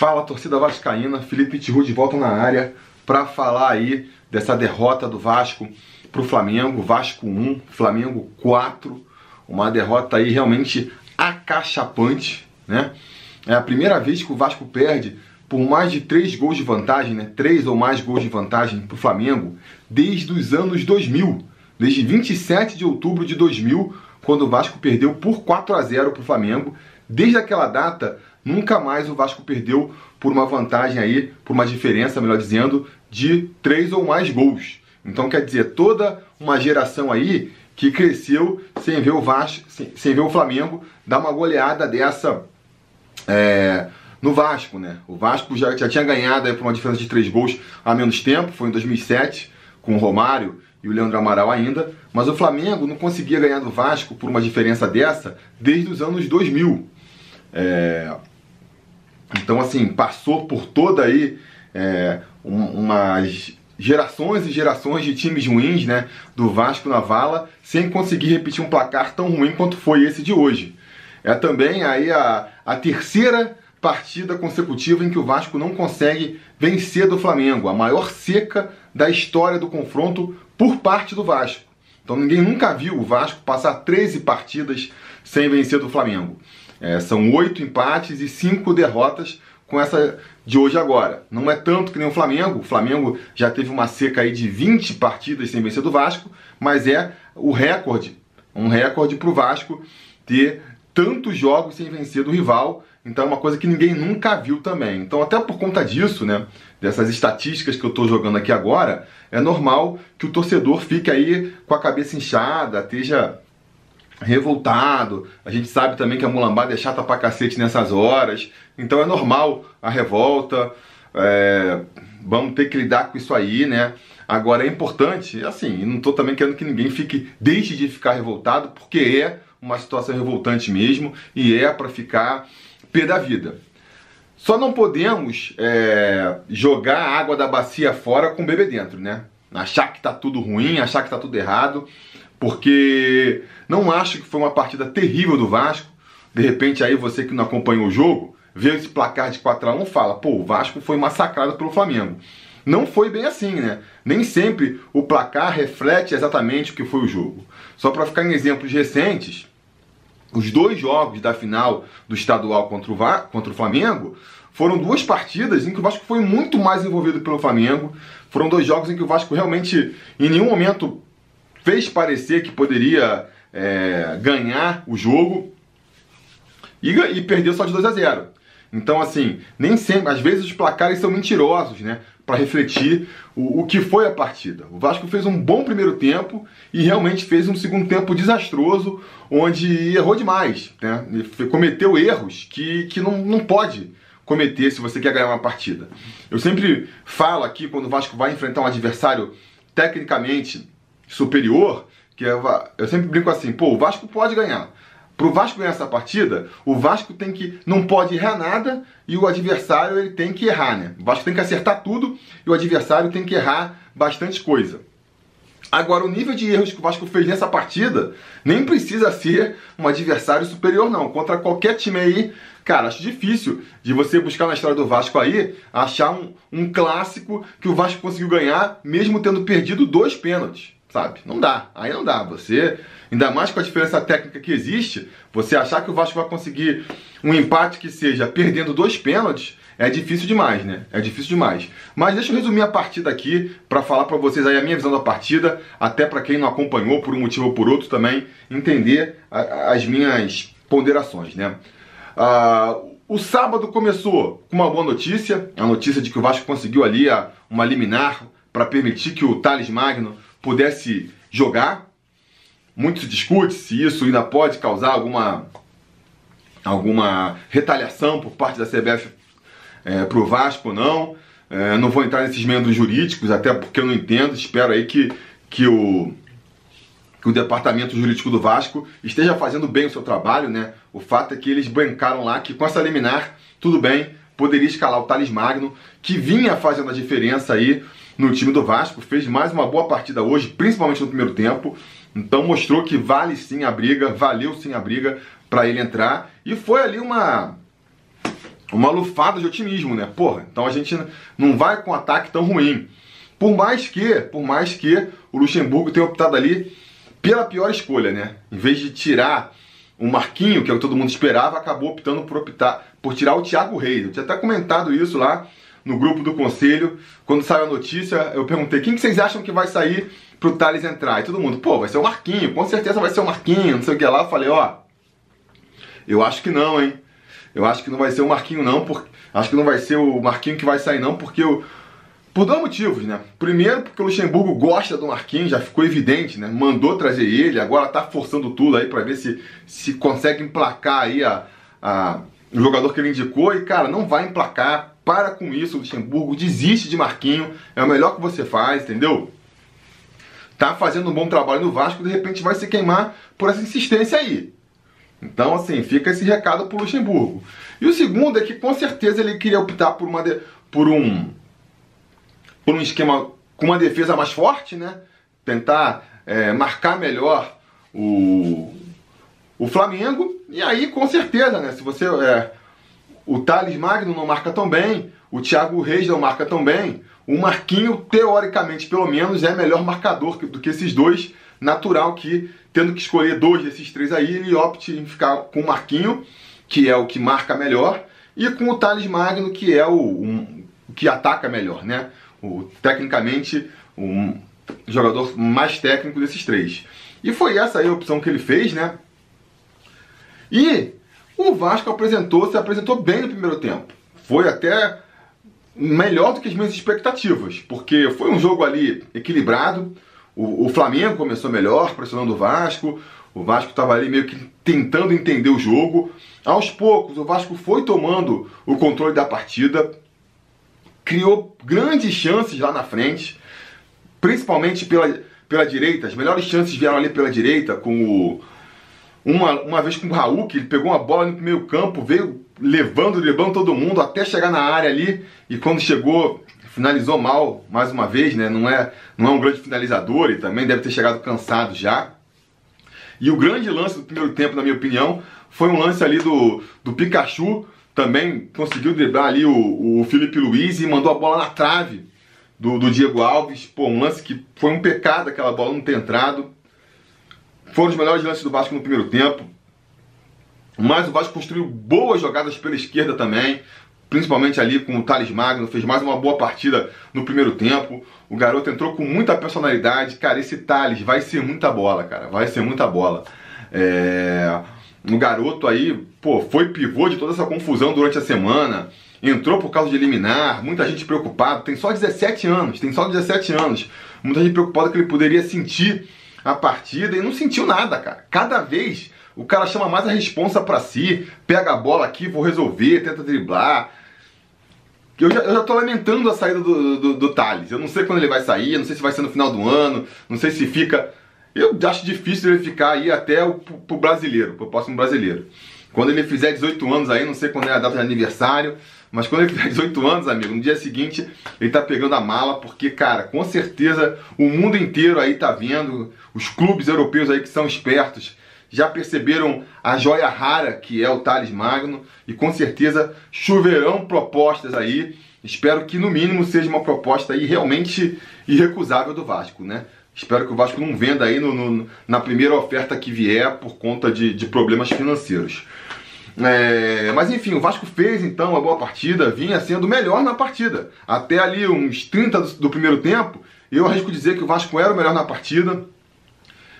Fala torcida vascaína, Felipe Tiru de volta na área para falar aí dessa derrota do Vasco para o Flamengo, Vasco 1, Flamengo 4, uma derrota aí realmente acachapante, né? É a primeira vez que o Vasco perde por mais de 3 gols de vantagem, né? 3 ou mais gols de vantagem para o Flamengo desde os anos 2000, desde 27 de outubro de 2000, quando o Vasco perdeu por 4 a 0 para o Flamengo. Desde aquela data, nunca mais o Vasco perdeu por uma vantagem aí, por uma diferença, melhor dizendo, de 3 ou mais gols. Então quer dizer, toda uma geração aí que cresceu sem ver o Vasco, sem, sem ver o Flamengo dar uma goleada dessa é, no Vasco, né? O Vasco já, já tinha ganhado aí por uma diferença de três gols há menos tempo, foi em 2007 com o Romário e o Leandro Amaral ainda, mas o Flamengo não conseguia ganhar do Vasco por uma diferença dessa desde os anos 2000. É, então assim passou por toda aí é, um, umas gerações e gerações de times ruins, né, do Vasco na vala, sem conseguir repetir um placar tão ruim quanto foi esse de hoje. É também aí a, a terceira partida consecutiva em que o Vasco não consegue vencer do Flamengo, a maior seca da história do confronto por parte do Vasco. Então ninguém nunca viu o Vasco passar 13 partidas sem vencer do Flamengo. É, são oito empates e cinco derrotas com essa de hoje agora. Não é tanto que nem o Flamengo. O Flamengo já teve uma seca aí de 20 partidas sem vencer do Vasco, mas é o recorde, um recorde para o Vasco ter tantos jogos sem vencer do rival. Então é uma coisa que ninguém nunca viu também. Então até por conta disso, né, dessas estatísticas que eu estou jogando aqui agora, é normal que o torcedor fique aí com a cabeça inchada, esteja revoltado. A gente sabe também que a mulambada é chata pra cacete nessas horas. Então é normal a revolta. É, vamos ter que lidar com isso aí, né? Agora é importante, assim, não estou também querendo que ninguém fique, deixe de ficar revoltado, porque é uma situação revoltante mesmo e é para ficar pé da vida. Só não podemos é, jogar a água da bacia fora com o bebê dentro, né? Achar que tá tudo ruim, achar que tá tudo errado porque não acho que foi uma partida terrível do Vasco. De repente, aí você que não acompanhou o jogo, vê esse placar de 4 a 1 fala: pô, o Vasco foi massacrado pelo Flamengo. Não foi bem assim, né? Nem sempre o placar reflete exatamente o que foi o jogo. Só para ficar em exemplos recentes, os dois jogos da final do estadual contra o, Va contra o Flamengo foram duas partidas em que o Vasco foi muito mais envolvido pelo Flamengo. Foram dois jogos em que o Vasco realmente, em nenhum momento, fez parecer que poderia é, ganhar o jogo e, e perdeu só de 2 a 0. Então, assim, nem sempre, às vezes os placares são mentirosos, né? Para refletir o, o que foi a partida. O Vasco fez um bom primeiro tempo e realmente fez um segundo tempo desastroso, onde errou demais, né? Cometeu erros que, que não, não pode cometer se você quer ganhar uma partida. Eu sempre falo aqui, quando o Vasco vai enfrentar um adversário tecnicamente superior, que é, eu sempre brinco assim, pô, o Vasco pode ganhar. Para o Vasco ganhar essa partida, o Vasco tem que não pode errar nada e o adversário ele tem que errar, né? O Vasco tem que acertar tudo e o adversário tem que errar bastante coisa. Agora, o nível de erros que o Vasco fez nessa partida nem precisa ser um adversário superior, não. Contra qualquer time aí, cara, acho difícil de você buscar na história do Vasco aí achar um, um clássico que o Vasco conseguiu ganhar, mesmo tendo perdido dois pênaltis sabe? Não dá. Aí não dá. Você, ainda mais com a diferença técnica que existe, você achar que o Vasco vai conseguir um empate que seja perdendo dois pênaltis, é difícil demais, né? É difícil demais. Mas deixa eu resumir a partida aqui para falar para vocês aí a minha visão da partida, até para quem não acompanhou por um motivo ou por outro também entender a, as minhas ponderações, né? Uh, o sábado começou com uma boa notícia, a notícia de que o Vasco conseguiu ali a, uma liminar para permitir que o Thales Magno pudesse jogar. Muito se discute se isso ainda pode causar alguma, alguma retaliação por parte da CBF é, para o Vasco ou não. É, não vou entrar nesses membros jurídicos, até porque eu não entendo. Espero aí que, que, o, que o departamento jurídico do Vasco esteja fazendo bem o seu trabalho, né? O fato é que eles bancaram lá que com essa liminar, tudo bem, poderia escalar o Thales Magno, que vinha fazendo a diferença aí no time do Vasco, fez mais uma boa partida hoje, principalmente no primeiro tempo. Então mostrou que vale sim a briga, valeu sim a briga para ele entrar. E foi ali uma uma lufada de otimismo, né? Porra, então a gente não vai com um ataque tão ruim. Por mais que, por mais que o Luxemburgo tenha optado ali pela pior escolha, né? Em vez de tirar o Marquinho, que é o que todo mundo esperava, acabou optando por optar por tirar o Thiago Reis. Eu tinha até comentado isso lá no grupo do conselho. Quando saiu a notícia, eu perguntei quem que vocês acham que vai sair pro Thales entrar? E todo mundo, pô, vai ser o Marquinho, com certeza vai ser o Marquinho, não sei o que lá. Eu falei, ó, eu acho que não, hein? Eu acho que não vai ser o Marquinho não, porque acho que não vai ser o Marquinho que vai sair não, porque o por dois motivos, né? Primeiro, porque o Luxemburgo gosta do Marquinhos, já ficou evidente, né? Mandou trazer ele, agora tá forçando tudo aí para ver se, se consegue emplacar aí a, a, o jogador que ele indicou. E, cara, não vai emplacar. Para com isso, Luxemburgo. Desiste de Marquinho. É o melhor que você faz, entendeu? Tá fazendo um bom trabalho no Vasco, de repente vai se queimar por essa insistência aí. Então, assim, fica esse recado pro Luxemburgo. E o segundo é que com certeza ele queria optar por, uma de, por um por um esquema com uma defesa mais forte, né? Tentar é, marcar melhor o, o Flamengo. E aí, com certeza, né? Se você. É, o Thales Magno não marca tão bem, o Thiago Reis não marca tão bem. O Marquinho, teoricamente, pelo menos, é melhor marcador do que esses dois. Natural que, tendo que escolher dois desses três aí, ele opte em ficar com o Marquinho, que é o que marca melhor, e com o Thales Magno, que é o, um, o que ataca melhor, né? o, tecnicamente um jogador mais técnico desses três. E foi essa a opção que ele fez, né? E o Vasco apresentou, se apresentou bem no primeiro tempo. Foi até melhor do que as minhas expectativas, porque foi um jogo ali equilibrado. O, o Flamengo começou melhor, pressionando o Vasco. O Vasco estava ali meio que tentando entender o jogo. Aos poucos, o Vasco foi tomando o controle da partida criou grandes chances lá na frente, principalmente pela, pela direita. As melhores chances vieram ali pela direita, com o. Uma, uma vez com o Raul, que ele pegou uma bola no meio campo, veio levando, levando todo mundo até chegar na área ali, e quando chegou, finalizou mal mais uma vez, né? Não é, não é um grande finalizador e também deve ter chegado cansado já. E o grande lance do primeiro tempo, na minha opinião, foi um lance ali do, do Pikachu também conseguiu driblar ali o, o Felipe Luiz e mandou a bola na trave do, do, Diego Alves. Pô, um lance que foi um pecado aquela bola não ter entrado. Foram os melhores lances do Vasco no primeiro tempo. Mas o Vasco construiu boas jogadas pela esquerda também, principalmente ali com o Thales Magno, fez mais uma boa partida no primeiro tempo. O garoto entrou com muita personalidade. Cara, esse Thales vai ser muita bola, cara, vai ser muita bola. É um garoto aí, pô, foi pivô de toda essa confusão durante a semana, entrou por causa de eliminar, muita gente preocupada, tem só 17 anos, tem só 17 anos, muita gente preocupada que ele poderia sentir a partida e não sentiu nada, cara. Cada vez o cara chama mais a responsa para si, pega a bola aqui, vou resolver, tenta driblar. Eu já, eu já tô lamentando a saída do, do, do Thales. Eu não sei quando ele vai sair, não sei se vai ser no final do ano, não sei se fica eu acho difícil ele ficar aí até o pro brasileiro, pro próximo brasileiro. Quando ele fizer 18 anos aí, não sei quando é a data de aniversário, mas quando ele fizer 18 anos, amigo, no dia seguinte ele tá pegando a mala, porque, cara, com certeza o mundo inteiro aí tá vendo, os clubes europeus aí que são espertos já perceberam a joia rara que é o Thales Magno e com certeza choverão propostas aí. Espero que no mínimo seja uma proposta aí realmente irrecusável do Vasco, né? Espero que o Vasco não venda aí no, no, na primeira oferta que vier por conta de, de problemas financeiros. É, mas enfim, o Vasco fez então uma boa partida, vinha sendo melhor na partida. Até ali uns 30 do, do primeiro tempo, eu arrisco dizer que o Vasco era o melhor na partida.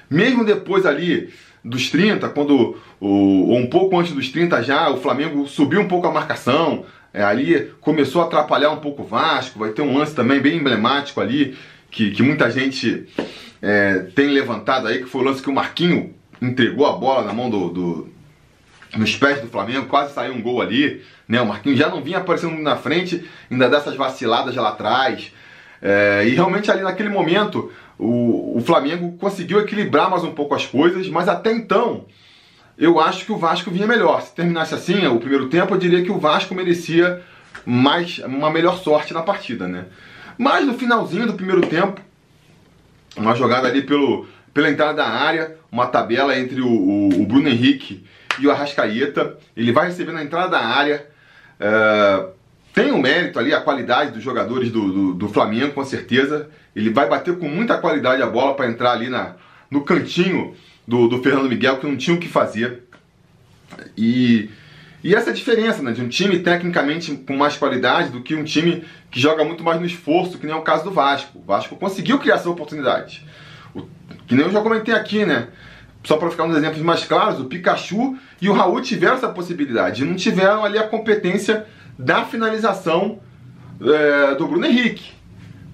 Mesmo depois ali dos 30, quando ou um pouco antes dos 30 já, o Flamengo subiu um pouco a marcação, é, ali começou a atrapalhar um pouco o Vasco, vai ter um lance também bem emblemático ali, que, que muita gente é, tem levantado aí, que foi o lance que o Marquinho entregou a bola na mão do, do nos pés do Flamengo, quase saiu um gol ali, né? O Marquinhos já não vinha aparecendo na frente, ainda dessas vaciladas lá atrás. É, e realmente ali naquele momento o, o Flamengo conseguiu equilibrar mais um pouco as coisas, mas até então eu acho que o Vasco vinha melhor. Se terminasse assim o primeiro tempo, eu diria que o Vasco merecia mais uma melhor sorte na partida, né? Mas no finalzinho do primeiro tempo, uma jogada ali pelo, pela entrada da área, uma tabela entre o, o, o Bruno Henrique e o Arrascaeta. Ele vai receber na entrada da área, É, tem o um mérito ali, a qualidade dos jogadores do, do, do, Flamengo, com certeza. Ele vai bater com muita qualidade a bola para entrar ali na, no cantinho do, do Fernando Miguel, que não tinha o que fazer. E, e essa é a diferença, né? De um time tecnicamente com mais qualidade do que um time que joga muito mais no esforço, que nem é o caso do Vasco. O Vasco conseguiu criar essa oportunidade. O, que nem eu já comentei aqui, né? Só para ficar uns exemplos mais claros, o Pikachu e o Raul tiveram essa possibilidade. Não tiveram ali a competência da finalização é, do Bruno Henrique.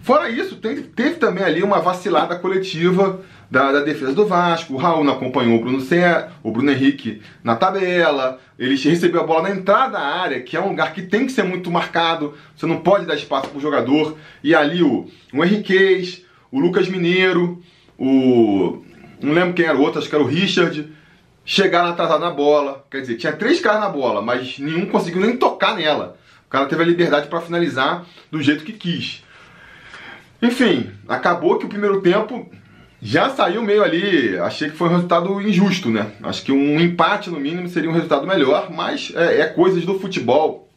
Fora isso, teve, teve, também ali uma vacilada coletiva da, da, defesa do Vasco. O Raul não acompanhou o Bruno, Cé, o Bruno Henrique na tabela. Ele recebeu a bola na entrada da área, que é um lugar que tem que ser muito marcado. Você não pode dar espaço para o jogador. E ali o, o Henriquez, o Lucas Mineiro, o. Não lembro quem era o outro, acho que era o Richard chegaram atrasados na bola. Quer dizer, tinha três caras na bola, mas nenhum conseguiu nem tocar nela. O cara teve a liberdade para finalizar do jeito que quis. Enfim, acabou que o primeiro tempo já saiu meio ali. Achei que foi um resultado injusto, né? Acho que um empate no mínimo seria um resultado melhor, mas é, é coisas do futebol.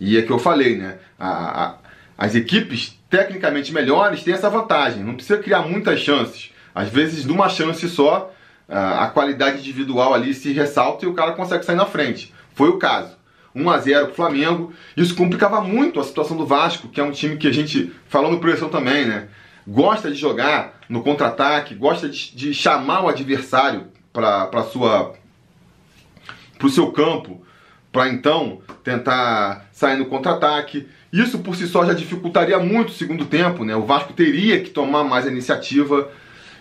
E é que eu falei, né? A, a, as equipes tecnicamente melhores têm essa vantagem. Não precisa criar muitas chances. Às vezes, de uma chance só, a qualidade individual ali se ressalta e o cara consegue sair na frente. Foi o caso. 1 a 0 pro Flamengo. Isso complicava muito a situação do Vasco, que é um time que a gente, falando pressão também, né? Gosta de jogar no contra-ataque, gosta de, de, chamar o adversário para sua para o seu campo, para então tentar sair no contra-ataque. Isso por si só já dificultaria muito o segundo tempo, né? O Vasco teria que tomar mais a iniciativa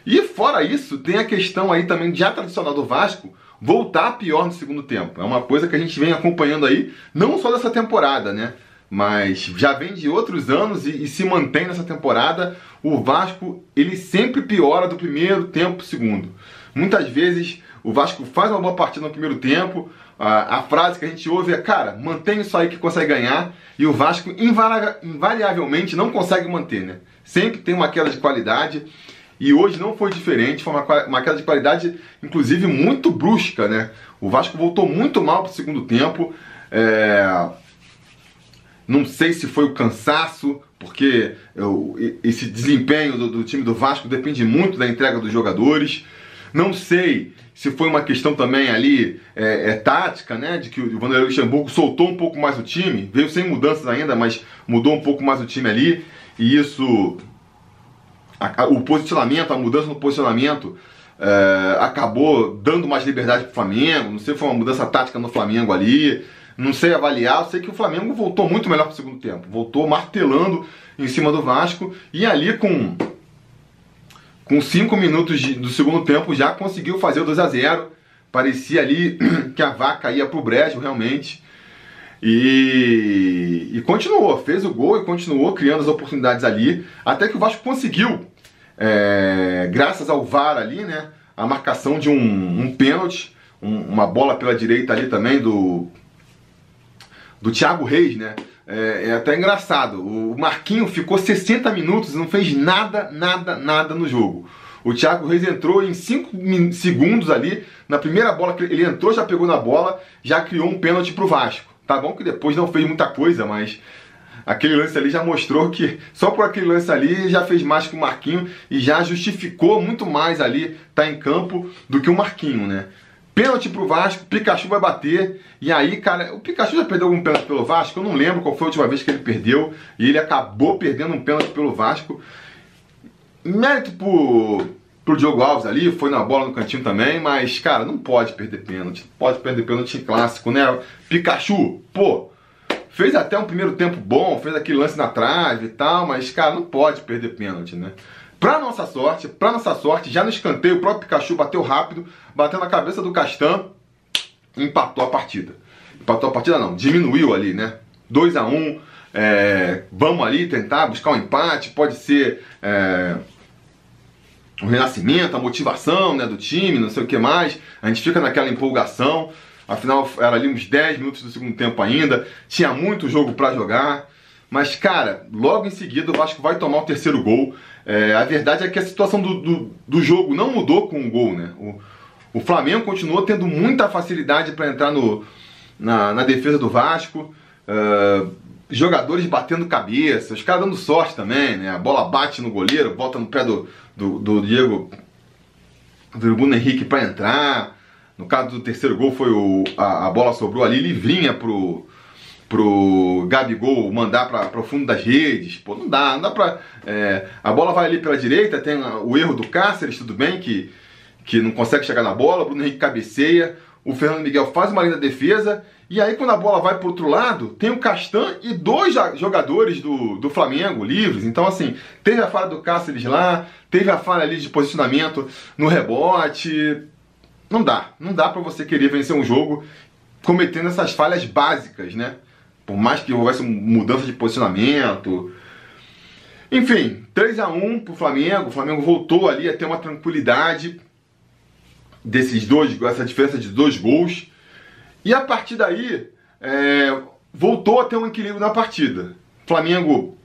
e fora isso, tem a questão aí também já tradicional do Vasco voltar pior no segundo tempo. É uma coisa que a gente vem acompanhando aí, não só dessa temporada, né? Mas já vem de outros anos e, e se mantém nessa temporada. O Vasco ele sempre piora do primeiro tempo para o segundo. Muitas vezes o Vasco faz uma boa partida no primeiro tempo. A, a, frase que a gente ouve é: cara, mantém isso aí que consegue ganhar. E o Vasco invariavelmente não consegue manter, né? Sempre tem uma queda de qualidade. E hoje não foi diferente, foi uma, uma queda de qualidade, inclusive, muito brusca, né? O Vasco voltou muito mal para o segundo tempo. É... Não sei se foi o cansaço, porque eu, esse desempenho do, do, time do Vasco depende muito da entrega dos jogadores. Não sei se foi uma questão também ali é, é tática, né? De que o Vanderlei Luxemburgo soltou um pouco mais o time, veio sem mudanças ainda, mas mudou um pouco mais o time ali. E isso o posicionamento, a mudança no posicionamento é, acabou dando mais liberdade para o Flamengo. Não sei se foi uma mudança tática no Flamengo ali. Não sei avaliar. Eu sei que o Flamengo voltou muito melhor para o segundo tempo. Voltou martelando em cima do Vasco. E ali com com 5 minutos de, do segundo tempo já conseguiu fazer o 2 a 0 Parecia ali que a vaca ia para o brejo realmente. E, e, continuou, fez o gol e continuou criando as oportunidades ali, até que o Vasco conseguiu, é, graças ao VAR ali, né, a marcação de um, um pênalti, um, uma bola pela direita ali também do, do Thiago Reis, né, é, é, até engraçado, o Marquinho ficou 60 minutos e não fez nada, nada, nada no jogo. O Thiago Reis entrou em 5 segundos ali, na primeira bola que ele entrou, já pegou na bola, já criou um pênalti pro Vasco. Tá bom que depois não fez muita coisa, mas aquele lance ali já mostrou que só por aquele lance ali já fez mais que o Marquinho e já justificou muito mais ali tá em campo do que o Marquinho, né? Pênalti pro Vasco, Pikachu vai bater. E aí, cara, o Pikachu já perdeu algum pênalti pelo Vasco? Eu não lembro qual foi a última vez que ele perdeu. E ele acabou perdendo um pênalti pelo Vasco. Mérito pro, pro Diogo Alves ali, foi na bola no cantinho também, mas, cara, não pode perder pênalti. Pode perder pênalti em clássico, né? Pikachu, pô, fez até um primeiro tempo bom, fez aquele lance na trave e tal, mas, cara, não pode perder pênalti, né? Pra nossa sorte, pra nossa sorte, já no escanteio, o próprio Pikachu bateu rápido, bateu na cabeça do Castan empatou a partida. Empatou a partida não, diminuiu ali, né? 2 a 1 um, é, vamos ali tentar buscar um empate, pode ser é, um renascimento, a motivação né, do time, não sei o que mais. A gente fica naquela empolgação. Afinal, era ali uns 10 minutos do segundo tempo ainda, tinha muito jogo para jogar. Mas, cara, logo em seguida o Vasco vai tomar o terceiro gol. É, a verdade é que a situação do, do, do, jogo não mudou com o gol, né? O, o Flamengo continuou tendo muita facilidade para entrar no, na, na defesa do Vasco. Uh, jogadores batendo cabeça, os caras dando sorte também, né? A bola bate no goleiro, volta no pé do, do, do Diego, do Bruno Henrique para entrar. No caso do terceiro gol, foi o, a, a bola sobrou ali livrinha pro, pro Gabigol mandar para o fundo das redes. Pô, não dá, não dá pra. É, a bola vai ali pela direita, tem o erro do Cáceres, tudo bem, que, que não consegue chegar na bola, Bruno Henrique cabeceia, o Fernando Miguel faz uma linda defesa, e aí quando a bola vai pro outro lado, tem o Castan e dois jogadores do, do Flamengo livres. Então, assim, teve a falha do Cáceres lá, teve a falha ali de posicionamento no rebote. Não dá, não dá para você querer vencer um jogo cometendo essas falhas básicas, né? Por mais que houvesse mudança de posicionamento. Enfim, 3 a 1 pro Flamengo. O Flamengo voltou ali a ter uma tranquilidade desses dois, essa diferença de dois gols. E a partir daí, é, voltou a ter um equilíbrio na partida. Flamengo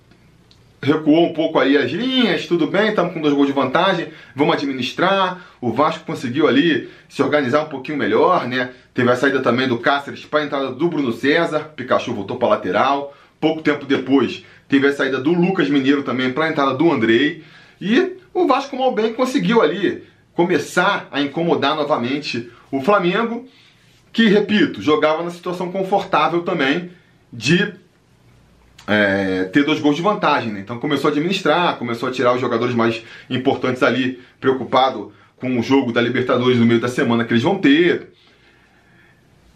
recuou um pouco aí as linhas, tudo bem, estamos com dois gols de vantagem, vamos administrar. O Vasco conseguiu ali se organizar um pouquinho melhor, né? Teve a saída também do Cáceres para a entrada do Bruno César, Pikachu voltou para lateral. Pouco tempo depois, teve a saída do Lucas Mineiro também para a entrada do Andrei. E o Vasco mal bem conseguiu ali começar a incomodar novamente o Flamengo, que, repito, jogava na situação confortável também de é, ter dois gols de vantagem. Né? Então começou a administrar, começou a tirar os jogadores mais importantes ali, preocupado com o jogo da Libertadores no meio da semana que eles vão ter.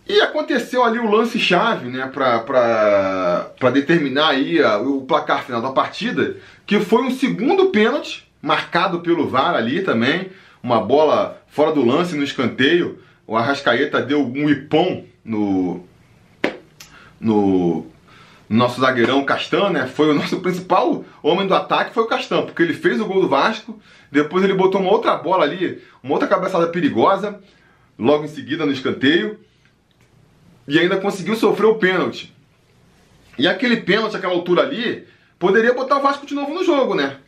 E aconteceu ali o lance-chave né, para determinar aí a, o placar final da partida, que foi um segundo pênalti, marcado pelo VAR ali também, uma bola fora do lance no escanteio. O Arrascaeta deu um ipom no, no nosso zagueirão Castan, né? Foi o nosso principal homem do ataque, foi o Castan, porque ele fez o gol do Vasco, depois ele botou uma outra bola ali, uma outra cabeçada perigosa, logo em seguida no escanteio, e ainda conseguiu sofrer o pênalti. E aquele pênalti, aquela altura ali, poderia botar o Vasco de novo no jogo, né?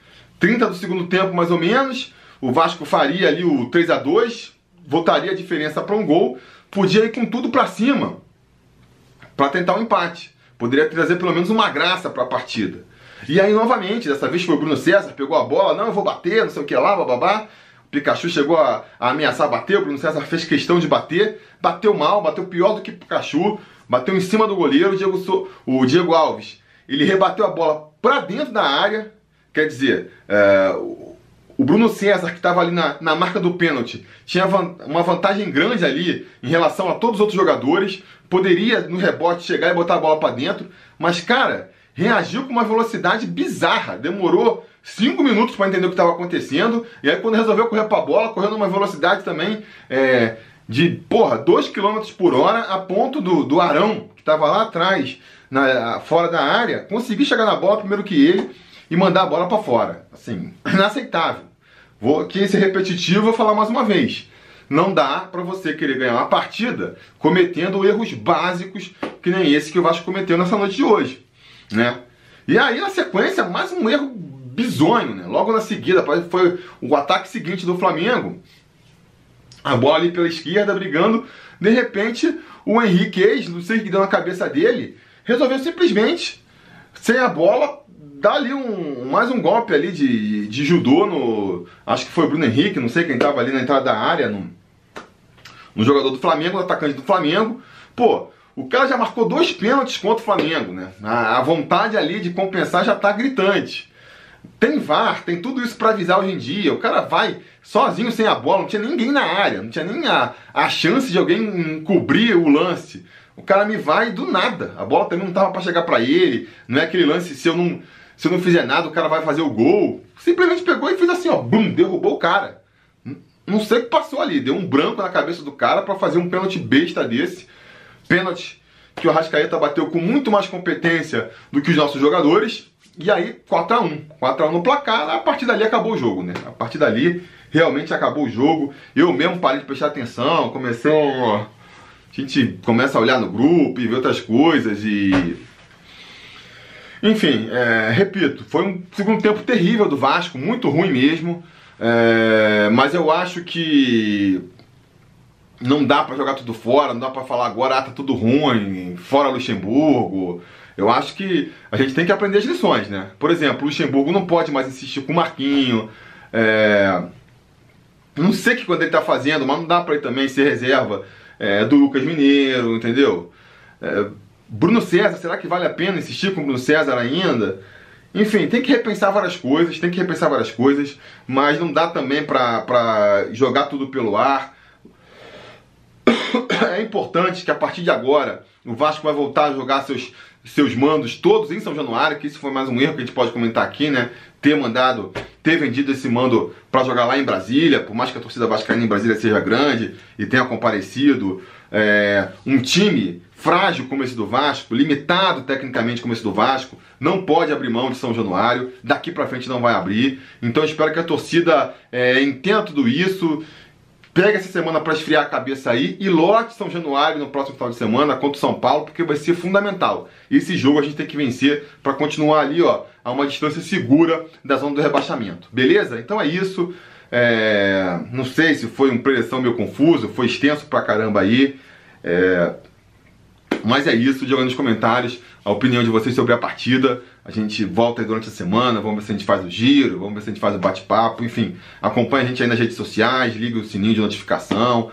30 do segundo tempo, mais ou menos, o Vasco faria ali o 3 a 2 voltaria a diferença para um gol, podia ir com tudo para cima, para tentar um empate poderia trazer pelo menos uma graça para a partida. E aí, novamente, dessa vez foi o Bruno César, pegou a bola, não, eu vou bater, não sei o que lá, bababá. O Pikachu chegou a, a ameaçar bater, o Bruno César fez questão de bater, bateu mal, bateu pior do que o Pikachu, bateu em cima do goleiro, o Diego, o Diego Alves. Ele rebateu a bola para dentro da área, quer dizer, é, o Bruno César, que estava ali na, na marca do pênalti, tinha uma vantagem grande ali em relação a todos os outros jogadores. Poderia, no rebote, chegar e botar a bola para dentro. Mas, cara, reagiu com uma velocidade bizarra. Demorou cinco minutos para entender o que estava acontecendo. E aí, quando resolveu correr para a bola, correndo uma velocidade também é, de, porra, 2 km por hora, a ponto do, do Arão, que estava lá atrás, na, fora da área, conseguir chegar na bola primeiro que ele e mandar a bola para fora. Assim, inaceitável. Vou aqui ser repetitivo, vou falar mais uma vez. Não dá para você querer ganhar uma partida cometendo erros básicos que nem esse que o Vasco cometeu nessa noite de hoje, né? E aí na sequência mais um erro bizonho, né? Logo na seguida foi o ataque seguinte do Flamengo. A bola ali pela esquerda brigando, de repente o Henrique, não sei o que deu na cabeça dele, resolveu simplesmente sem a bola dá ali um, mais um golpe ali de, de judô no. Acho que foi o Bruno Henrique, não sei quem tava ali na entrada da área, no, no jogador do Flamengo, no atacante do Flamengo. Pô, o cara já marcou dois pênaltis contra o Flamengo, né? A, a vontade ali de compensar já tá gritante. Tem VAR, tem tudo isso para avisar hoje em dia. O cara vai sozinho sem a bola, não tinha ninguém na área, não tinha nem a, a chance de alguém cobrir o lance. O cara me vai do nada. A bola também não tava para chegar para ele. Não é aquele lance se eu não se eu não fizer nada, o cara vai fazer o gol. Simplesmente pegou e fez assim, ó, bum, derrubou o cara. Não sei o que passou ali, deu um branco na cabeça do cara para fazer um pênalti besta desse. Pênalti que o Arrascaeta bateu com muito mais competência do que os nossos jogadores. E aí, 4x1. 4x1 no placar, a partir dali acabou o jogo, né? A partir dali, realmente acabou o jogo. Eu mesmo parei de prestar atenção, comecei. A gente começa a olhar no grupo e ver outras coisas e enfim, é, repito, foi um segundo tempo terrível do Vasco, muito ruim mesmo. É, mas eu acho que não dá para jogar tudo fora, não dá para falar agora, ah, tá tudo ruim, fora Luxemburgo. Eu acho que a gente tem que aprender as lições, né? Por exemplo, Luxemburgo não pode mais insistir com o Marquinho. É... Não sei o que quando ele tá fazendo, mas não dá para ele também ser reserva é, do Lucas Mineiro, entendeu? É... Bruno César, será que vale a pena insistir com o Bruno César ainda? Enfim, tem que repensar várias coisas, tem que repensar várias coisas, mas não dá também para jogar tudo pelo ar. É importante que a partir de agora o Vasco vai voltar a jogar seus, seus mandos todos em São Januário, que isso foi mais um erro que a gente pode comentar aqui, né? Ter mandado, ter vendido esse mando para jogar lá em Brasília, por mais que a torcida vascaína em Brasília seja grande e tenha comparecido. É, um time frágil como esse do Vasco, limitado tecnicamente como esse do Vasco, não pode abrir mão de São Januário, daqui para frente não vai abrir. Então espero que a torcida é, entenda tudo isso, pegue essa semana para esfriar a cabeça aí e lote São Januário no próximo final de semana contra o São Paulo, porque vai ser fundamental. Esse jogo a gente tem que vencer para continuar ali, ó, a uma distância segura da zona do rebaixamento. Beleza? Então é isso. É... Não sei se foi uma preleção meio confuso, foi extenso pra caramba aí. É... Mas é isso, diga nos comentários a opinião de vocês sobre a partida. A gente volta durante a semana, vamos ver se a gente faz o giro, vamos ver se a gente faz o bate-papo, enfim. Acompanha a gente aí nas redes sociais, liga o sininho de notificação,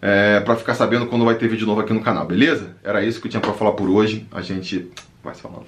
é, para ficar sabendo quando vai ter vídeo novo aqui no canal, beleza? Era isso que eu tinha para falar por hoje. A gente vai se falando.